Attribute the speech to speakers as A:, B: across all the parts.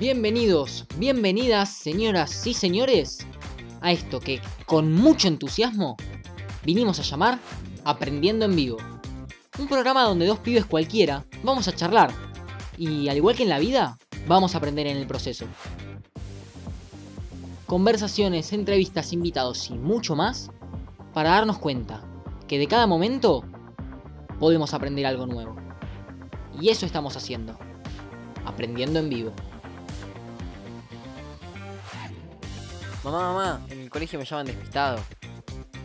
A: Bienvenidos, bienvenidas, señoras y señores, a esto que con mucho entusiasmo vinimos a llamar Aprendiendo en Vivo. Un programa donde dos pibes cualquiera vamos a charlar y al igual que en la vida, vamos a aprender en el proceso. Conversaciones, entrevistas, invitados y mucho más para darnos cuenta que de cada momento podemos aprender algo nuevo. Y eso estamos haciendo, aprendiendo en vivo.
B: Mamá, mamá, en el colegio me llaman despistado.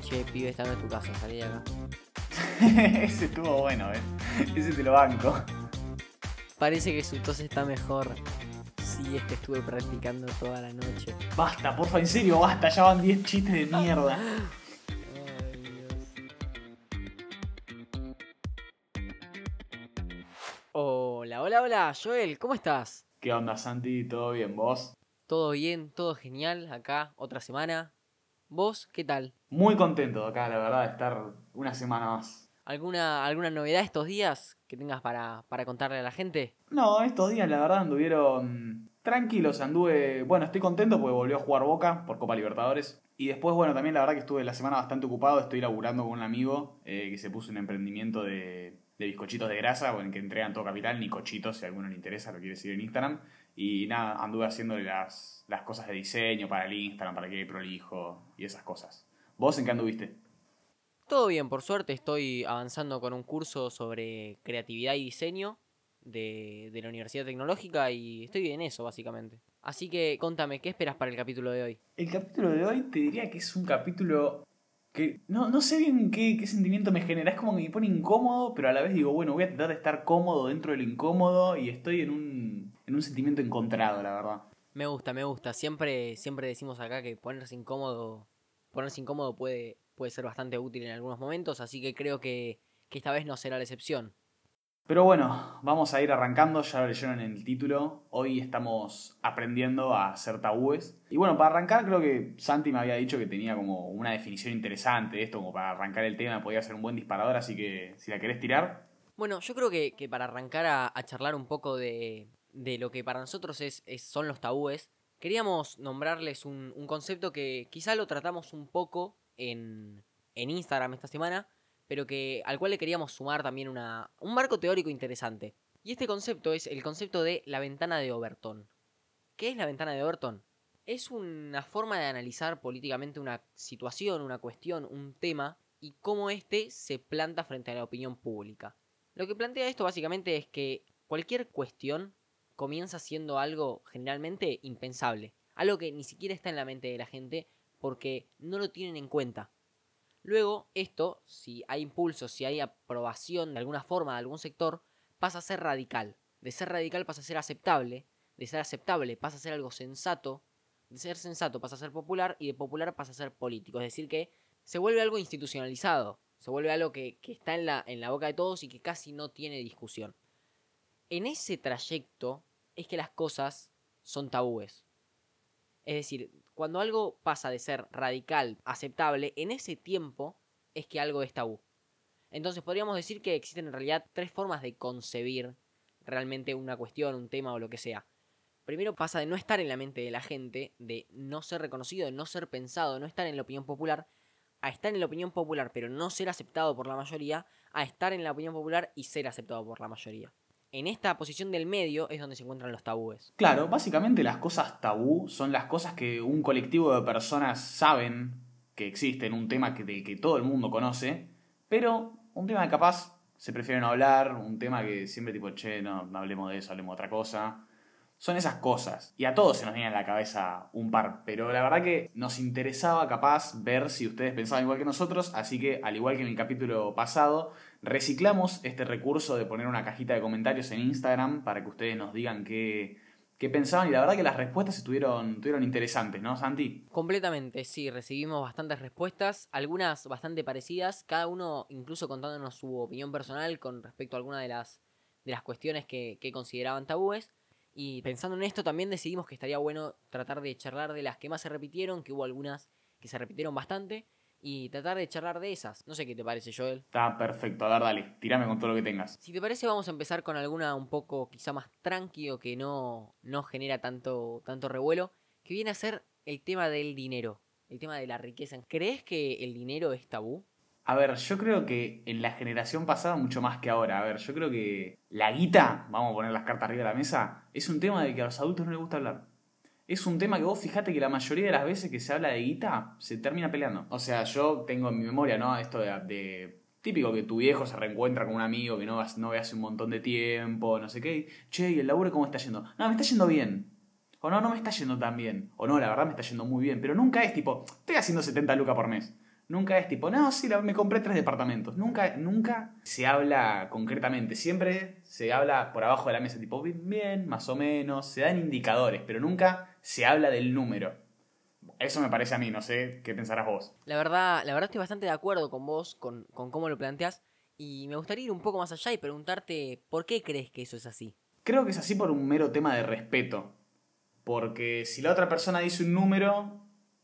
B: Che, pibe, estando en tu casa, salí de acá.
C: Ese estuvo bueno, eh. Ese te lo banco.
B: Parece que su tos está mejor. Sí, es que estuve practicando toda la noche.
C: Basta, porfa, en serio, basta. Ya van 10 chistes de mierda.
B: Hola, hola, hola, Joel, ¿cómo estás?
C: ¿Qué onda, Santi? ¿Todo bien, vos?
B: ¿Todo bien? ¿Todo genial? Acá, otra semana. ¿Vos qué tal?
C: Muy contento acá, la verdad, de estar una semana más.
B: ¿Alguna, alguna novedad estos días que tengas para, para contarle a la gente?
C: No, estos días la verdad anduvieron tranquilos, anduve... Bueno, estoy contento porque volvió a jugar Boca por Copa Libertadores. Y después, bueno, también la verdad que estuve la semana bastante ocupado, estoy laburando con un amigo eh, que se puso un emprendimiento de, de bizcochitos de grasa, bueno, que entregan todo capital, Nicochitos, si a alguno le interesa, lo quiere seguir en Instagram. Y nada, anduve haciéndole las, las cosas de diseño para el Instagram, para que quede prolijo y esas cosas. ¿Vos en qué anduviste?
B: Todo bien, por suerte estoy avanzando con un curso sobre creatividad y diseño de, de la Universidad Tecnológica y estoy en eso, básicamente. Así que contame, ¿qué esperas para el capítulo de hoy?
C: El capítulo de hoy te diría que es un capítulo que no, no sé bien qué, qué sentimiento me genera. Es como que me pone incómodo, pero a la vez digo, bueno, voy a tratar de estar cómodo dentro de lo incómodo y estoy en un, en un sentimiento encontrado, la verdad.
B: Me gusta, me gusta. Siempre, siempre decimos acá que ponerse incómodo, ponerse incómodo puede, puede ser bastante útil en algunos momentos, así que creo que, que esta vez no será la excepción.
C: Pero bueno, vamos a ir arrancando, ya lo leyeron en el título. Hoy estamos aprendiendo a hacer tabúes. Y bueno, para arrancar creo que Santi me había dicho que tenía como una definición interesante de esto, como para arrancar el tema podía ser un buen disparador, así que si la querés tirar.
B: Bueno, yo creo que, que para arrancar a, a charlar un poco de, de lo que para nosotros es, son los tabúes, queríamos nombrarles un, un concepto que quizá lo tratamos un poco en, en Instagram esta semana, pero que al cual le queríamos sumar también una, un marco teórico interesante. Y este concepto es el concepto de la ventana de Overton. ¿Qué es la ventana de Overton? Es una forma de analizar políticamente una situación, una cuestión, un tema y cómo éste se planta frente a la opinión pública. Lo que plantea esto básicamente es que cualquier cuestión comienza siendo algo generalmente impensable, algo que ni siquiera está en la mente de la gente porque no lo tienen en cuenta. Luego, esto, si hay impulso, si hay aprobación de alguna forma de algún sector, pasa a ser radical. De ser radical pasa a ser aceptable, de ser aceptable pasa a ser algo sensato, de ser sensato pasa a ser popular y de popular pasa a ser político. Es decir, que se vuelve algo institucionalizado, se vuelve algo que, que está en la, en la boca de todos y que casi no tiene discusión. En ese trayecto es que las cosas son tabúes. Es decir, cuando algo pasa de ser radical, aceptable, en ese tiempo es que algo es tabú. Entonces podríamos decir que existen en realidad tres formas de concebir realmente una cuestión, un tema o lo que sea. Primero pasa de no estar en la mente de la gente, de no ser reconocido, de no ser pensado, de no estar en la opinión popular, a estar en la opinión popular pero no ser aceptado por la mayoría, a estar en la opinión popular y ser aceptado por la mayoría. En esta posición del medio es donde se encuentran los tabúes.
C: Claro, básicamente las cosas tabú son las cosas que un colectivo de personas saben que existen, un tema que, que todo el mundo conoce, pero un tema que capaz se prefiere no hablar, un tema que siempre tipo, che, no, no hablemos de eso, hablemos de otra cosa. Son esas cosas. Y a todos se nos viene a la cabeza un par. Pero la verdad que nos interesaba capaz ver si ustedes pensaban igual que nosotros. Así que, al igual que en el capítulo pasado, reciclamos este recurso de poner una cajita de comentarios en Instagram para que ustedes nos digan qué, qué pensaban. Y la verdad que las respuestas estuvieron, estuvieron interesantes, ¿no, Santi?
B: Completamente, sí, recibimos bastantes respuestas, algunas bastante parecidas, cada uno incluso contándonos su opinión personal con respecto a alguna de las, de las cuestiones que, que consideraban tabúes. Y pensando en esto también decidimos que estaría bueno tratar de charlar de las que más se repitieron, que hubo algunas que se repitieron bastante, y tratar de charlar de esas. No sé qué te parece, Joel.
C: Está perfecto, a ver, dale, tirame con todo lo que tengas.
B: Si te parece, vamos a empezar con alguna un poco quizá más tranquilo que no, no genera tanto, tanto revuelo, que viene a ser el tema del dinero, el tema de la riqueza. ¿Crees que el dinero es tabú?
C: A ver, yo creo que en la generación pasada mucho más que ahora. A ver, yo creo que la guita, vamos a poner las cartas arriba de la mesa, es un tema del que a los adultos no les gusta hablar. Es un tema que vos fijate que la mayoría de las veces que se habla de guita se termina peleando. O sea, yo tengo en mi memoria, ¿no? Esto de, de típico que tu viejo se reencuentra con un amigo que no, no ve hace un montón de tiempo, no sé qué. Che, ¿y el laburo cómo está yendo? No, me está yendo bien. O no, no me está yendo tan bien. O no, la verdad me está yendo muy bien. Pero nunca es tipo, estoy haciendo 70 lucas por mes. Nunca es tipo, no, sí, me compré tres departamentos. Nunca, nunca se habla concretamente. Siempre se habla por abajo de la mesa, tipo, bien, más o menos. Se dan indicadores, pero nunca se habla del número. Eso me parece a mí, no sé qué pensarás vos.
B: La verdad, la verdad estoy bastante de acuerdo con vos, con, con cómo lo planteas. Y me gustaría ir un poco más allá y preguntarte, ¿por qué crees que eso es así?
C: Creo que es así por un mero tema de respeto. Porque si la otra persona dice un número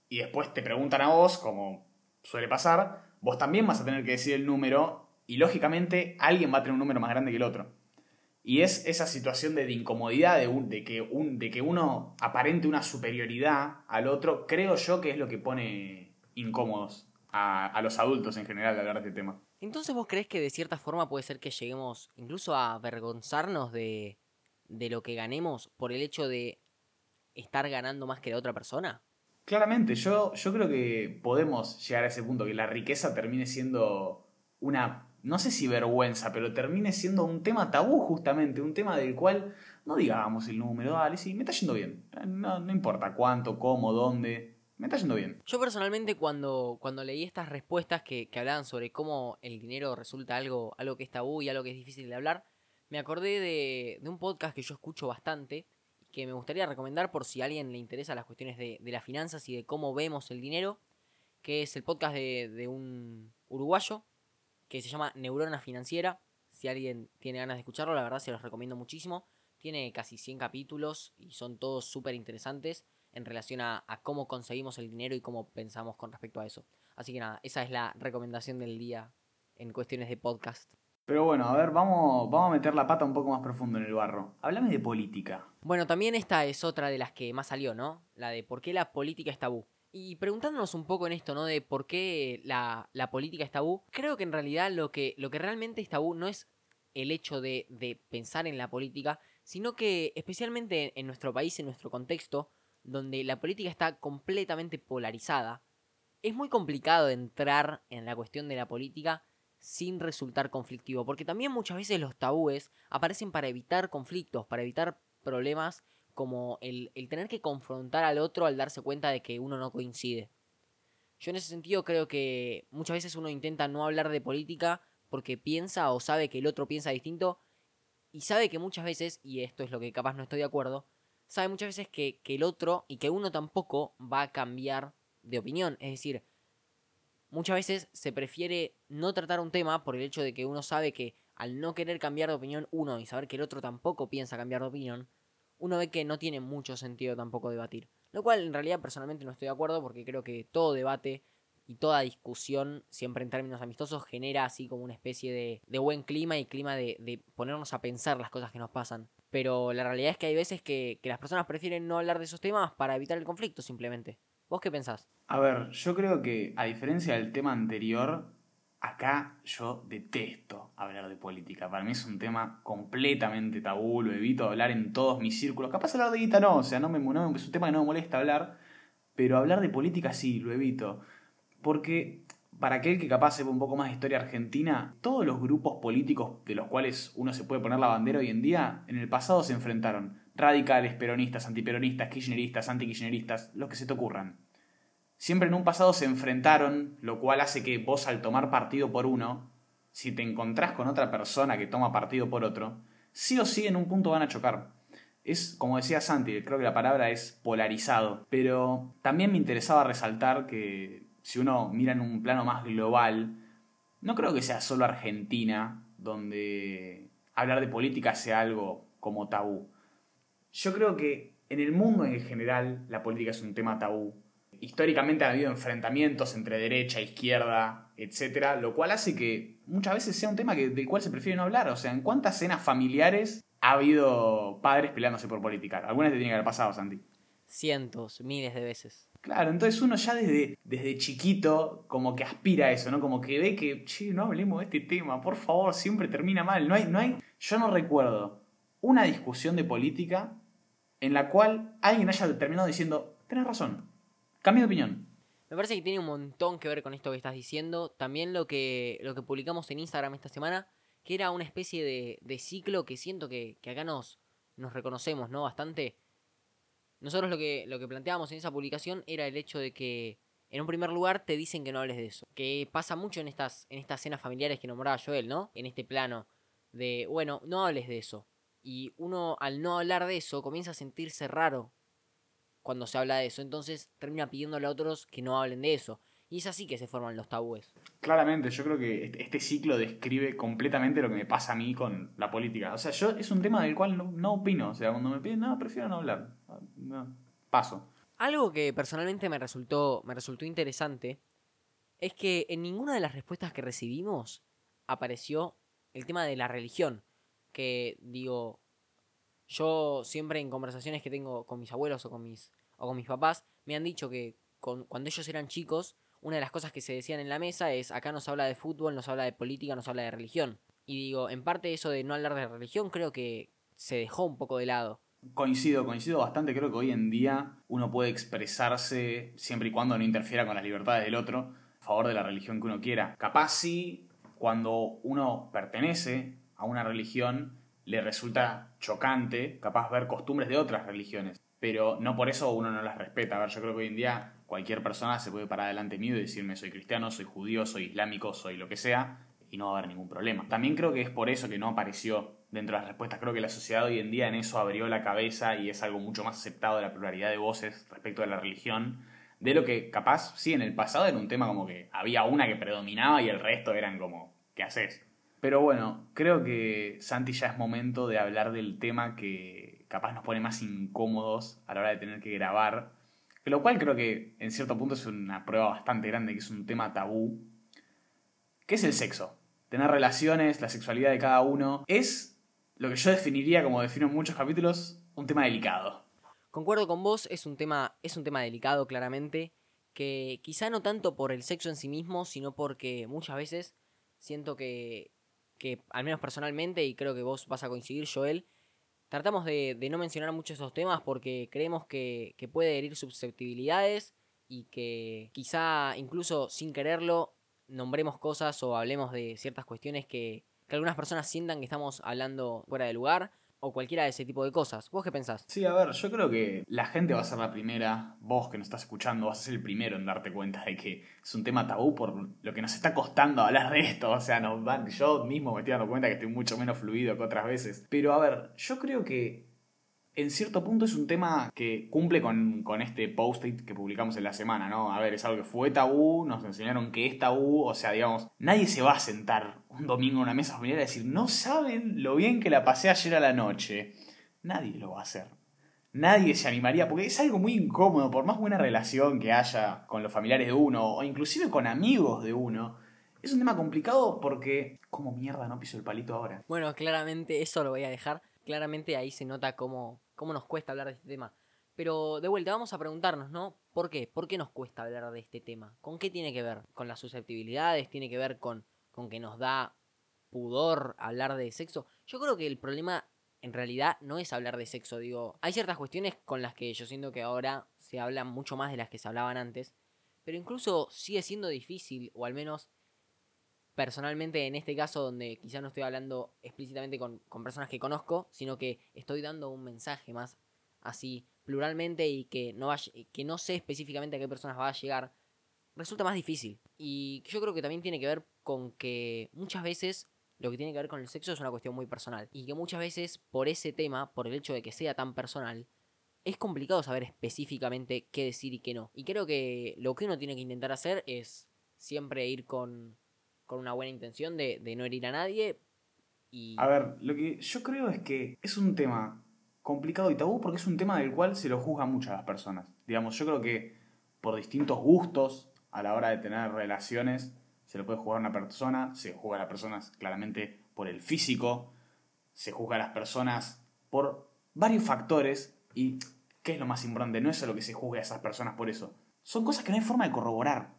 C: y después te preguntan a vos, como suele pasar, vos también vas a tener que decir el número y lógicamente alguien va a tener un número más grande que el otro. Y es esa situación de, incomodidad, de, de, que un, de que uno aparente una superioridad al otro, creo yo que es lo que pone incómodos a, a los adultos en general al hablar de este tema.
B: Entonces vos crees que de cierta forma puede ser que lleguemos incluso a avergonzarnos de, de lo que ganemos por el hecho de estar ganando más que la otra persona?
C: Claramente, yo, yo creo que podemos llegar a ese punto, que la riqueza termine siendo una, no sé si vergüenza, pero termine siendo un tema tabú justamente, un tema del cual no digamos el número, dale, sí, me está yendo bien. No, no importa cuánto, cómo, dónde, me está yendo bien.
B: Yo personalmente cuando, cuando leí estas respuestas que, que hablaban sobre cómo el dinero resulta algo, algo que es tabú y algo que es difícil de hablar, me acordé de, de un podcast que yo escucho bastante, que me gustaría recomendar por si a alguien le interesa las cuestiones de, las finanzas y de cómo vemos el dinero, que es el podcast de, un uruguayo que se llama Neurona Financiera. Si alguien tiene ganas de escucharlo, la verdad se los recomiendo muchísimo. Tiene casi 100 capítulos y son todos súper interesantes en relación a, a, cómo conseguimos el dinero y cómo pensamos con respecto a eso. Así que nada, esa es la recomendación del día en cuestiones de podcast.
C: Pero bueno, a ver, vamos, vamos a meter la pata un poco más profundo en el barro. Háblame de política.
B: Bueno, también esta es otra de las que más salió, ¿no? La de por qué la política es tabú. Y preguntándonos un poco en esto, ¿no? De por qué la, política es tabú, creo que en realidad lo que, lo que realmente es tabú no es el hecho de, de pensar en la política, sino que especialmente en nuestro país, en nuestro contexto, donde la política está completamente polarizada, es muy complicado entrar en la cuestión de la política sin resultar conflictivo, porque también muchas veces los tabúes aparecen para evitar conflictos, para evitar problemas como el, tener que confrontar al otro al darse cuenta de que uno no coincide. Yo en ese sentido creo que muchas veces uno intenta no hablar de política porque piensa o sabe que el otro piensa distinto y sabe que muchas veces, y esto es lo que capaz no estoy de acuerdo, sabe muchas veces que, que el otro y que uno tampoco va a cambiar de opinión. Es decir, muchas veces se prefiere no tratar un tema por el hecho de que uno sabe que al no querer cambiar de opinión uno y saber que el otro tampoco piensa cambiar de opinión, uno ve que no tiene mucho sentido tampoco debatir. Lo cual en realidad personalmente no estoy de acuerdo porque creo que todo debate y toda discusión, siempre en términos amistosos, genera así como una especie de, buen clima y clima de, ponernos a pensar las cosas que nos pasan. Pero la realidad es que hay veces que las personas prefieren no hablar de esos temas para evitar el conflicto simplemente. ¿Vos qué pensás?
C: A ver, yo creo que a diferencia del tema anterior, acá yo detesto hablar de política. Para mí es un tema completamente tabú, lo evito hablar en todos mis círculos. Capaz hablar de guita no, o sea, no me, no, es un tema que no me molesta hablar, pero hablar de política sí, lo evito. Porque para aquel que capaz sepa un poco más de historia argentina, todos los grupos políticos de los cuales uno se puede poner la bandera hoy en día, en el pasado se enfrentaron radicales, peronistas, antiperonistas, kirchneristas, antikirchneristas, lo que se te ocurran. Siempre en un pasado se enfrentaron, lo cual hace que vos al tomar partido por uno, si te encontrás con otra persona que toma partido por otro, sí o sí en un punto van a chocar. Es, como decía Santi, creo que la palabra es polarizado, pero también me interesaba resaltar que si uno mira en un plano más global, no creo que sea solo Argentina donde hablar de política sea algo como tabú. Yo creo que en el mundo en general la política es un tema tabú. históricamente ha habido enfrentamientos entre derecha, izquierda, etcétera, lo cual hace que muchas veces sea un tema que, del cual se prefiere no hablar. O sea, ¿en cuántas cenas familiares ha habido padres peleándose por política? Algunas te tiene que haber pasado, Santi.
B: Cientos, miles de veces.
C: Claro, entonces uno ya desde, desde chiquito como que aspira a eso, ¿no? Como que ve que, che, no hablemos de este tema, por favor, siempre termina mal. No hay, no hay, yo no recuerdo una discusión de política en la cual alguien haya terminado diciendo, tenés razón, cambio de opinión.
B: Me parece que tiene un montón que ver con esto que estás diciendo. También lo que, lo que publicamos en Instagram esta semana, que era una especie de, de ciclo que siento que, que acá nos, nos reconocemos, ¿no? Bastante. Nosotros lo que, lo que planteábamos en esa publicación era el hecho de que, en un primer lugar, te dicen que no hables de eso. Que pasa mucho en estas, en estas cenas familiares que nombraba Joel, ¿no? En este plano de, bueno, no hables de eso. Y uno, al no hablar de eso, comienza a sentirse raro cuando se habla de eso. Entonces termina pidiéndole a otros que no hablen de eso. Y es así que se forman los tabúes.
C: Claramente, yo creo que este, este ciclo describe completamente lo que me pasa a mí con la política. O sea, yo es un tema del cual no, no opino. O sea, cuando me piden, no, prefiero no hablar. No, paso.
B: Algo que personalmente me resultó, me resultó interesante es que en ninguna de las respuestas que recibimos apareció el tema de la religión. Que digo, yo siempre en conversaciones que tengo con mis abuelos o con mis, o con mis papás, me han dicho que con, cuando ellos eran chicos, una de las cosas que se decían en la mesa es, acá nos habla de fútbol, nos habla de política, nos habla de religión. Y digo, en parte eso de no hablar de religión creo que se dejó un poco de lado.
C: Coincido, coincido bastante. Creo que hoy en día uno puede expresarse siempre y cuando no interfiera con las libertades del otro a favor de la religión que uno quiera. Capaz sí, cuando uno pertenece a una religión, le resulta chocante, capaz ver costumbres de otras religiones. Pero no por eso uno no las respeta. A ver, yo creo que hoy en día cualquier persona se puede parar delante mío y decirme soy cristiano, soy judío, soy islámico, soy lo que sea, y no va a haber ningún problema. También creo que es por eso que no apareció dentro de las respuestas. Creo que la sociedad hoy en día en eso abrió la cabeza y es algo mucho más aceptado de la pluralidad de voces respecto de la religión. De lo que capaz, sí, en el pasado era un tema como que había una que predominaba y el resto eran como, ¿qué haces? Pero bueno, creo que Santi ya es momento de hablar del tema que capaz nos pone más incómodos a la hora de tener que grabar. Lo cual creo que en cierto punto es una prueba bastante grande, que es un tema tabú. ¿Qué es el sexo? Tener relaciones, la sexualidad de cada uno. Es lo que yo definiría, como defino en muchos capítulos, un tema delicado.
B: Concuerdo con vos, es un tema, es un tema delicado claramente, que quizá no tanto por el sexo en sí mismo, sino porque muchas veces siento que que al menos personalmente, y creo que vos vas a coincidir, Joel, tratamos de, no mencionar mucho esos temas porque creemos que, que puede herir susceptibilidades y que quizá incluso sin quererlo nombremos cosas o hablemos de ciertas cuestiones que, que algunas personas sientan que estamos hablando fuera de lugar o cualquiera de ese tipo de cosas. ¿Vos qué pensás?
C: Sí, a ver, yo creo que la gente va a ser la primera, vos que nos estás escuchando, vas a ser el primero en darte cuenta de que es un tema tabú por lo que nos está costando hablar de esto. O sea, nos van, yo mismo me estoy dando cuenta que estoy mucho menos fluido que otras veces. Pero a ver, yo creo que en cierto punto es un tema que cumple con, con este post-it que publicamos en la semana, ¿no? A ver, es algo que fue tabú, nos enseñaron que es tabú, o sea, digamos, nadie se va a sentar un domingo en una mesa familiar y decir, no saben lo bien que la pasé ayer a la noche. Nadie lo va a hacer. Nadie se animaría, porque es algo muy incómodo, por más buena relación que haya con los familiares de uno, o inclusive con amigos de uno. Es un tema complicado porque... ¿Cómo mierda no piso el palito ahora?
B: Bueno, claramente eso lo voy a dejar. Claramente ahí se nota cómo cómo nos cuesta hablar de este tema. Pero de vuelta, vamos a preguntarnos, ¿no? ¿Por qué? ¿Por qué nos cuesta hablar de este tema? ¿Con qué tiene que ver? ¿Con las susceptibilidades? ¿Tiene que ver con, con que nos da pudor hablar de sexo? Yo creo que el problema en realidad no es hablar de sexo, digo, hay ciertas cuestiones con las que yo siento que ahora se habla mucho más de las que se hablaban antes, pero incluso sigue siendo difícil, o al menos personalmente en este caso donde quizá no estoy hablando explícitamente con, personas que conozco, sino que estoy dando un mensaje más así pluralmente y que no, vaya, que no sé específicamente a qué personas va a llegar, resulta más difícil. Y yo creo que también tiene que ver con que muchas veces lo que tiene que ver con el sexo es una cuestión muy personal. Y que muchas veces por ese tema, por el hecho de que sea tan personal, es complicado saber específicamente qué decir y qué no. Y creo que lo que uno tiene que intentar hacer es siempre ir con con una buena intención de, de no herir a nadie. Y...
C: A ver, lo que yo creo es que es un tema complicado y tabú porque es un tema del cual se lo juzga mucho a las personas. Digamos, yo creo que por distintos gustos a la hora de tener relaciones. Se lo puede jugar a una persona, se juega a las personas claramente por el físico, se juzga a las personas por varios factores y ¿qué es lo más importante? No es solo que se juzgue a esas personas por eso. Son cosas que no hay forma de corroborar.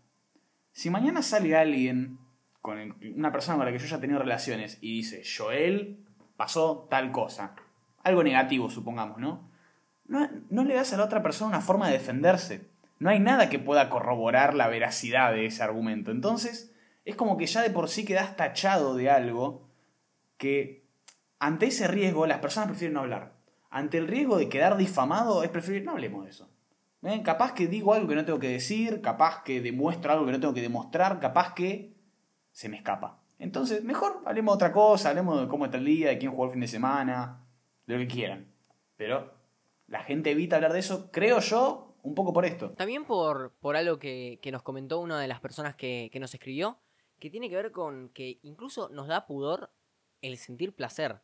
C: Si mañana sale alguien con una persona con la que yo ya he tenido relaciones y dice, Joel pasó tal cosa, algo negativo supongamos, ¿no? No, no le das a la otra persona una forma de defenderse. No hay nada que pueda corroborar la veracidad de ese argumento. Entonces, es como que ya de por sí quedas tachado de algo que ante ese riesgo las personas prefieren no hablar. Ante el riesgo de quedar difamado es preferir no hablemos de eso. ¿Eh? Capaz que digo algo que no tengo que decir, capaz que demuestro algo que no tengo que demostrar, capaz que se me escapa. Entonces, mejor hablemos de otra cosa, hablemos de cómo está el día, de quién jugó el fin de semana, de lo que quieran. Pero la gente evita hablar de eso, creo yo, un poco por esto.
B: También por, por algo que, nos comentó una de las personas que, que nos escribió, que tiene que ver con que incluso nos da pudor el sentir placer.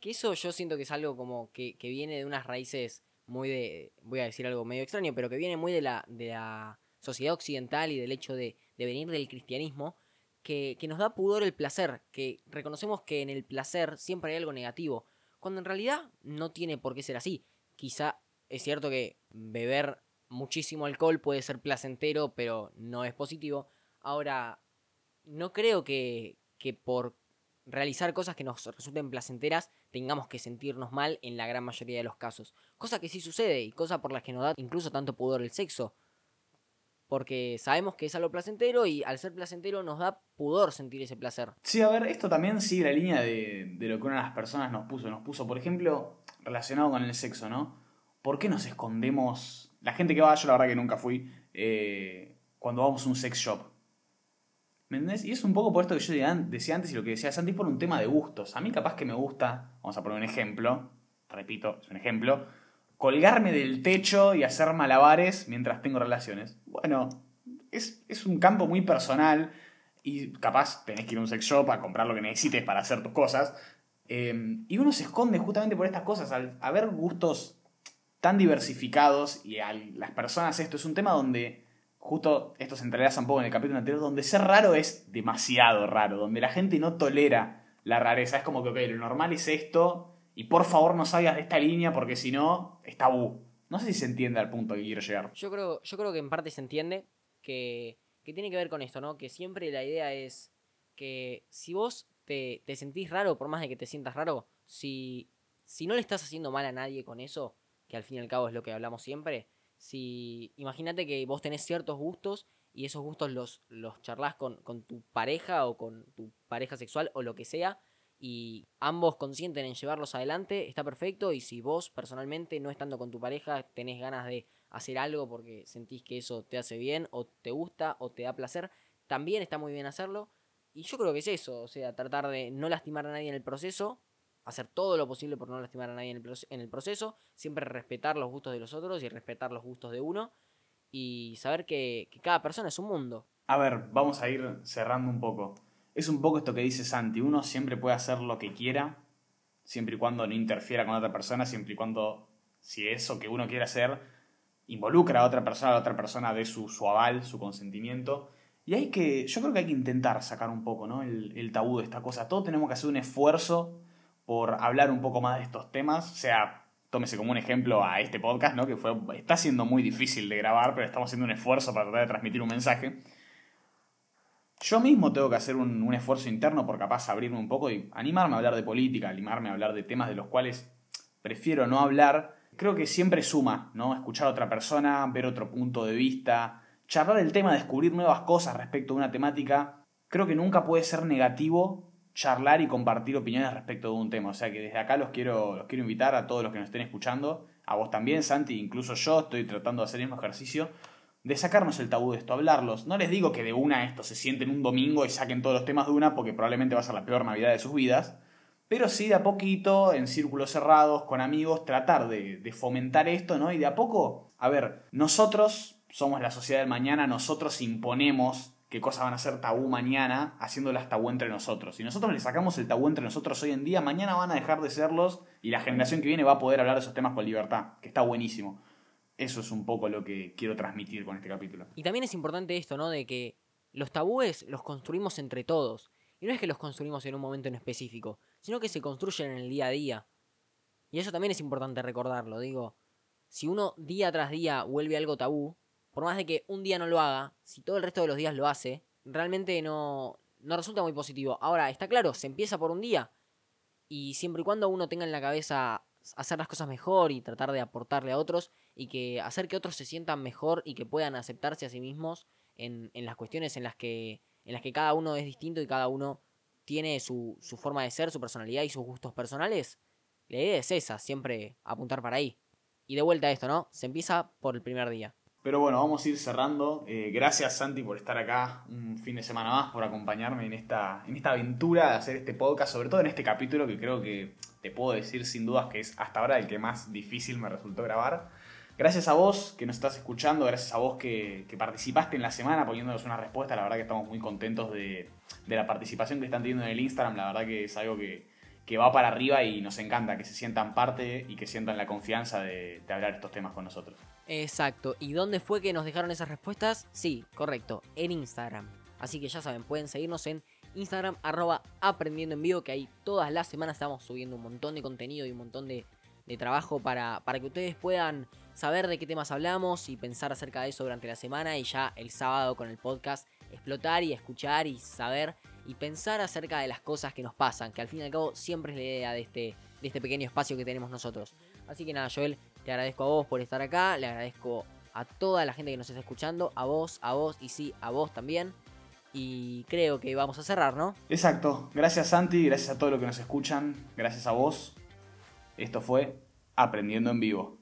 B: Que eso yo siento que es algo como que, viene de unas raíces muy de, voy a decir algo medio extraño, pero que viene muy de la, de la sociedad occidental y del hecho de, venir del cristianismo, que, que, nos da pudor el placer, que reconocemos que en el placer siempre hay algo negativo, cuando en realidad no tiene por qué ser así. Quizá es cierto que beber muchísimo alcohol puede ser placentero, pero no es positivo. Ahora, no creo que, que por realizar cosas que nos resulten placenteras tengamos que sentirnos mal en la gran mayoría de los casos. Cosa que sí sucede y cosa por las que nos da incluso tanto pudor el sexo. Porque sabemos que es algo placentero y al ser placentero nos da pudor sentir ese placer.
C: Sí, a ver, esto también sigue la línea de, lo que una de las personas nos puso. Nos puso, por ejemplo, relacionado con el sexo, ¿no? ¿Por qué nos escondemos? La gente que va, yo la verdad que nunca fui, eh, cuando vamos a un sex shop ¿Me entendés? Y es un poco por esto que yo decía antes y lo que decía Santi, por un tema de gustos. A mí capaz que me gusta, vamos a poner un ejemplo, repito, es un ejemplo, colgarme del techo y hacer malabares mientras tengo relaciones. Bueno, es, un campo muy personal y capaz tenés que ir a un sex shop a comprar lo que necesites para hacer tus cosas. Eh, y uno se esconde justamente por estas cosas, al haber gustos tan diversificados y a las personas esto es un tema donde justo esto se entrelaza un poco en el capítulo anterior, donde ser raro es demasiado raro, donde la gente no tolera la rareza. Es como que, ok, lo normal es esto, y por favor no salgas de esta línea porque si no, es tabú. No sé si se entiende al punto que quiero llegar.
B: Yo creo, yo creo que en parte se entiende que, que tiene que ver con esto, ¿no? Que siempre la idea es que si vos te, te sentís raro, por más de que te sientas raro, si, si no le estás haciendo mal a nadie con eso, que al fin y al cabo es lo que hablamos siempre, si imagínate que vos tenés ciertos gustos y esos gustos los, los charlas con, con, tu pareja o con tu pareja sexual o lo que sea y ambos consienten en llevarlos adelante, está perfecto y si vos personalmente no estando con tu pareja tenés ganas de hacer algo porque sentís que eso te hace bien o te gusta o te da placer, también está muy bien hacerlo. Y yo creo que es eso, o sea, tratar de no lastimar a nadie en el proceso hacer todo lo posible por no lastimar a nadie en el, proceso, siempre respetar los gustos de los otros y respetar los gustos de uno y saber que, cada persona es un mundo.
C: A ver, vamos a ir cerrando un poco. Es un poco esto que dice Santi, uno siempre puede hacer lo que quiera, siempre y cuando no interfiera con otra persona, siempre y cuando si eso que uno quiere hacer involucra a otra persona, a otra persona de su, su aval, su consentimiento. Y hay que, yo creo que hay que intentar sacar un poco ¿no? el, el tabú de esta cosa. Todos tenemos que hacer un esfuerzo por hablar un poco más de estos temas. O sea, tómese como un ejemplo a este podcast, ¿no? Que fue, está siendo muy difícil de grabar, pero estamos haciendo un esfuerzo para tratar de transmitir un mensaje. Yo mismo tengo que hacer un, esfuerzo interno por capaz abrirme un poco y animarme a hablar de política, animarme a hablar de temas de los cuales prefiero no hablar. Creo que siempre suma, ¿no? Escuchar a otra persona, ver otro punto de vista, charlar el tema, descubrir nuevas cosas respecto a una temática. Creo que nunca puede ser negativo charlar y compartir opiniones respecto de un tema. O sea que desde acá los quiero, los quiero invitar a todos los que nos estén escuchando, a vos también, Santi, incluso yo estoy tratando de hacer el mismo ejercicio, de sacarnos el tabú de esto, hablarlos. No les digo que de una esto se sienten un domingo y saquen todos los temas de una, porque probablemente va a ser la peor Navidad de sus vidas, pero sí de a poquito, en círculos cerrados, con amigos, tratar de, de fomentar esto, ¿no? Y de a poco, a ver, nosotros somos la sociedad del mañana, nosotros imponemos qué cosas van a ser tabú mañana, haciéndolas tabú entre nosotros. Si nosotros le sacamos el tabú entre nosotros hoy en día, mañana van a dejar de serlos y la generación que viene va a poder hablar de esos temas con libertad, que está buenísimo. Eso es un poco lo que quiero transmitir con este capítulo.
B: Y también es importante esto, ¿no? De que los tabúes los construimos entre todos. Y no es que los construimos en un momento en específico, sino que se construyen en el día a día. Y eso también es importante recordarlo, digo. Si uno día tras día vuelve algo tabú, por más de que un día no lo haga, si todo el resto de los días lo hace, realmente no, no resulta muy positivo. Ahora, está claro, se empieza por un día. Y siempre y cuando uno tenga en la cabeza hacer las cosas mejor y tratar de aportarle a otros y que hacer que otros se sientan mejor y que puedan aceptarse a sí mismos en, en las cuestiones en las que en las que cada uno es distinto y cada uno tiene su, su forma de ser, su personalidad y sus gustos personales, la idea es esa, siempre apuntar para ahí. Y de vuelta a esto, ¿no? Se empieza por el primer día.
C: Pero bueno, vamos a ir cerrando. Eh, gracias Santi por estar acá un fin de semana más, por acompañarme en esta, en esta aventura de hacer este podcast, sobre todo en este capítulo que creo que te puedo decir sin dudas que es hasta ahora el que más difícil me resultó grabar. Gracias a vos que nos estás escuchando, gracias a vos que, participaste en la semana poniéndonos una respuesta, la verdad que estamos muy contentos de, la participación que están teniendo en el Instagram, la verdad que es algo que, va para arriba y nos encanta que se sientan parte y que sientan la confianza de, de hablar estos temas con nosotros.
B: Exacto, ¿y dónde fue que nos dejaron esas respuestas? Sí, correcto, en Instagram. Así que ya saben, pueden seguirnos en Instagram, arroba aprendiendo en vivo, que ahí todas las semanas estamos subiendo un montón de contenido y un montón de, trabajo para que ustedes puedan saber de qué temas hablamos y pensar acerca de eso durante la semana y ya el sábado con el podcast explotar y escuchar y saber y pensar acerca de las cosas que nos pasan, que al fin y al cabo siempre es la idea de este, de este pequeño espacio que tenemos nosotros. Así que nada, Joel, te agradezco a vos por estar acá, le agradezco a toda la gente que nos está escuchando, a vos, a vos y sí, a vos también. Y creo que vamos a cerrar, ¿no?
C: Exacto. Gracias Santi, gracias a todos los que nos escuchan, gracias a vos. Esto fue Aprendiendo en Vivo.